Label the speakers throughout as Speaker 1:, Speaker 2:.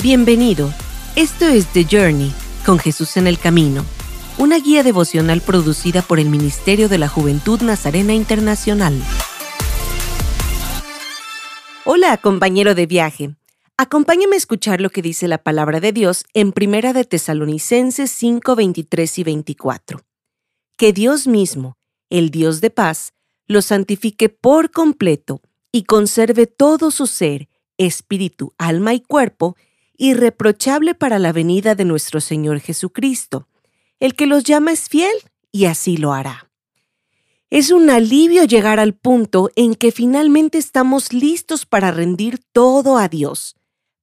Speaker 1: Bienvenido. Esto es The Journey, con Jesús en el Camino, una guía devocional producida por el Ministerio de la Juventud Nazarena Internacional. Hola, compañero de viaje. Acompáñame a escuchar lo que dice la palabra de Dios en Primera de Tesalonicenses 5, 23 y 24. Que Dios mismo, el Dios de paz, lo santifique por completo y conserve todo su ser, espíritu, alma y cuerpo, irreprochable para la venida de nuestro Señor Jesucristo. El que los llama es fiel y así lo hará. Es un alivio llegar al punto en que finalmente estamos listos para rendir todo a Dios.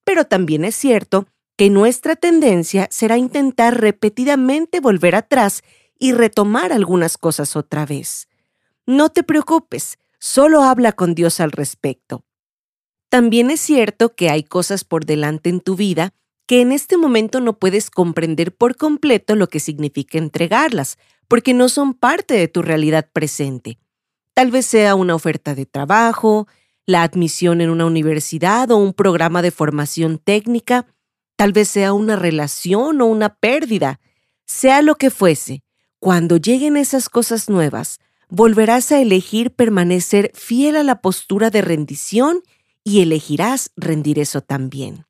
Speaker 1: Pero también es cierto que nuestra tendencia será intentar repetidamente volver atrás y retomar algunas cosas otra vez. No te preocupes, solo habla con Dios al respecto. También es cierto que hay cosas por delante en tu vida que en este momento no puedes comprender por completo lo que significa entregarlas, porque no son parte de tu realidad presente. Tal vez sea una oferta de trabajo, la admisión en una universidad o un programa de formación técnica, tal vez sea una relación o una pérdida, sea lo que fuese. Cuando lleguen esas cosas nuevas, volverás a elegir permanecer fiel a la postura de rendición y elegirás rendir eso también.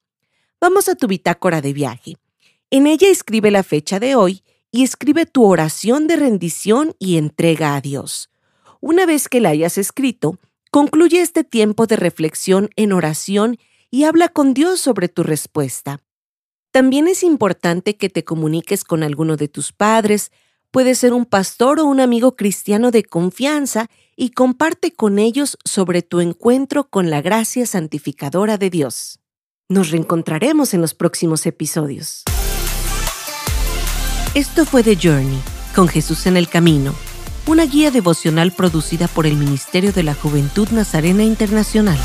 Speaker 1: Vamos a tu bitácora de viaje. En ella escribe la fecha de hoy y escribe tu oración de rendición y entrega a Dios. Una vez que la hayas escrito, concluye este tiempo de reflexión en oración y habla con Dios sobre tu respuesta. También es importante que te comuniques con alguno de tus padres, puede ser un pastor o un amigo cristiano de confianza y comparte con ellos sobre tu encuentro con la gracia santificadora de Dios. Nos reencontraremos en los próximos episodios. Esto fue The Journey, con Jesús en el Camino, una guía devocional producida por el Ministerio de la Juventud Nazarena Internacional.